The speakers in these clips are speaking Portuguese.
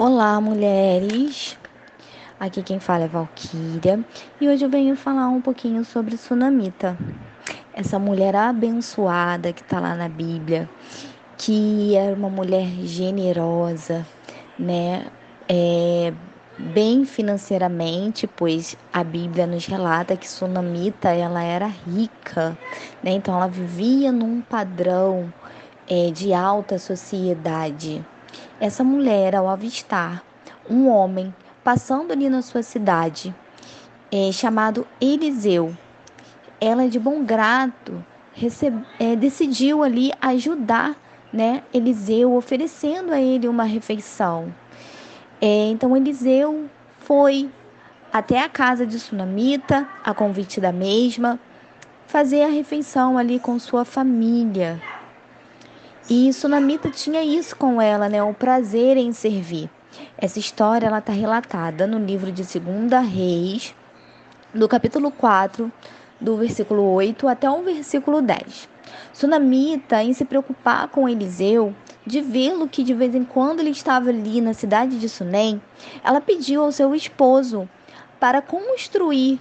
Olá, mulheres! Aqui quem fala é Valquíria e hoje eu venho falar um pouquinho sobre Sunamita, essa mulher abençoada que está lá na Bíblia, que era uma mulher generosa, né? É, bem financeiramente, pois a Bíblia nos relata que Sunamita ela era rica, né? Então ela vivia num padrão é, de alta sociedade. Essa mulher, ao avistar um homem passando ali na sua cidade, é, chamado Eliseu, ela de bom grado recebe, é, decidiu ali ajudar né, Eliseu, oferecendo a ele uma refeição. É, então Eliseu foi até a casa de Sunamita, a convite da mesma, fazer a refeição ali com sua família. E Sunamita tinha isso com ela, né? O prazer em servir. Essa história ela está relatada no livro de 2 Reis, do capítulo 4, do versículo 8 até o versículo 10. Sunamita, em se preocupar com Eliseu, de vê-lo que de vez em quando ele estava ali na cidade de Sunem, ela pediu ao seu esposo para construir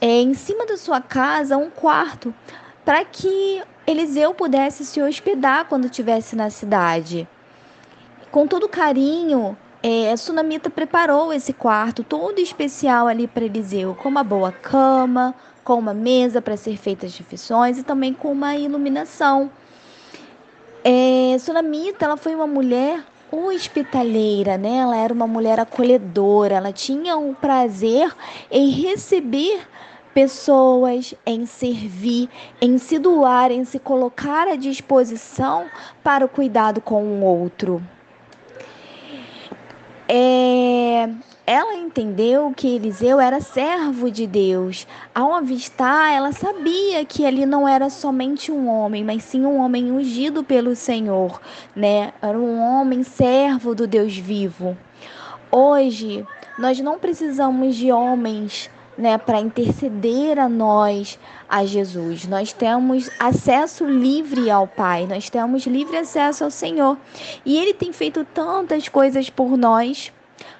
é, em cima da sua casa um quarto para que Eliseu pudesse se hospedar quando estivesse na cidade. Com todo carinho, é, a Sunamita preparou esse quarto todo especial ali para Eliseu, com uma boa cama, com uma mesa para ser feitas refeições e também com uma iluminação. É, Sunamita ela foi uma mulher hospitaleira, né? Ela era uma mulher acolhedora, ela tinha o prazer em receber pessoas, em servir, em se doar, em se colocar à disposição para o cuidado com o outro. É, ela entendeu que Eliseu era servo de Deus. Ao avistar, ela sabia que ali não era somente um homem, mas sim um homem ungido pelo Senhor, né? Era um homem servo do Deus vivo. Hoje, nós não precisamos de homens né, para interceder a nós, a Jesus. Nós temos acesso livre ao Pai, nós temos livre acesso ao Senhor. E Ele tem feito tantas coisas por nós.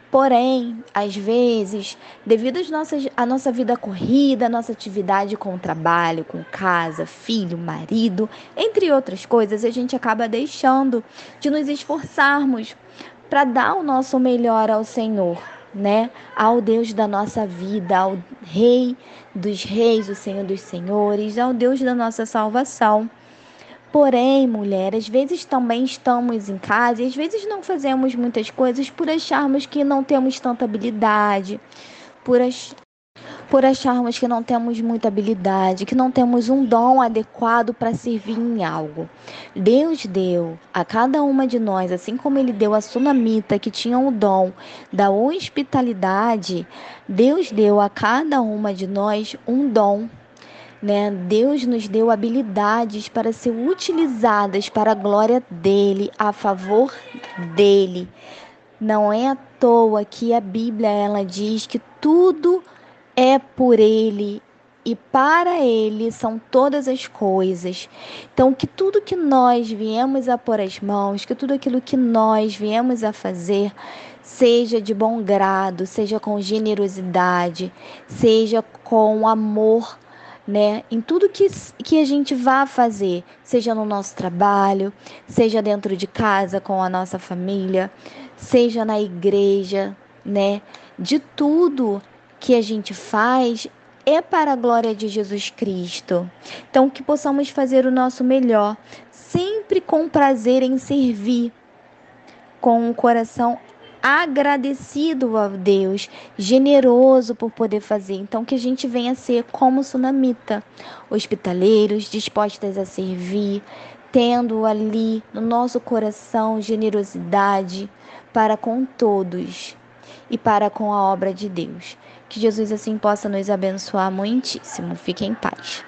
Porém, às vezes, devido às nossas, à nossa vida corrida, à nossa atividade com o trabalho, com casa, filho, marido, entre outras coisas, a gente acaba deixando de nos esforçarmos para dar o nosso melhor ao Senhor né, ao Deus da nossa vida, ao Rei dos Reis, o Senhor dos Senhores, ao Deus da nossa salvação. Porém, mulher, às vezes também estamos em casa e às vezes não fazemos muitas coisas por acharmos que não temos tanta habilidade, por, por acharmos que não temos muita habilidade, que não temos um dom adequado para servir em algo. Deus deu a cada uma de nós, assim como Ele deu a Sunamita, que tinha o dom da hospitalidade, Deus deu a cada uma de nós um dom. Né? Deus nos deu habilidades para ser utilizadas para a glória dele, a favor dele. Não é à toa que a Bíblia ela diz que tudo é por Ele e para Ele são todas as coisas. Então, que tudo que nós viemos a pôr as mãos, que tudo aquilo que nós viemos a fazer, seja de bom grado, seja com generosidade, seja com amor. Né? Em tudo que, que a gente vá fazer, seja no nosso trabalho, seja dentro de casa com a nossa família, seja na igreja, né? De tudo que a gente faz é para a glória de Jesus Cristo. Então, que possamos fazer o nosso melhor, sempre com prazer em servir, com um coração agradecido a Deus, generoso por poder fazer. Então, que a gente venha ser como sunamita, hospitaleiros, dispostas a servir, tendo ali no nosso coração generosidade para com todos e para com a obra de Deus. Que Jesus assim possa nos abençoar muitíssimo. Fique em paz.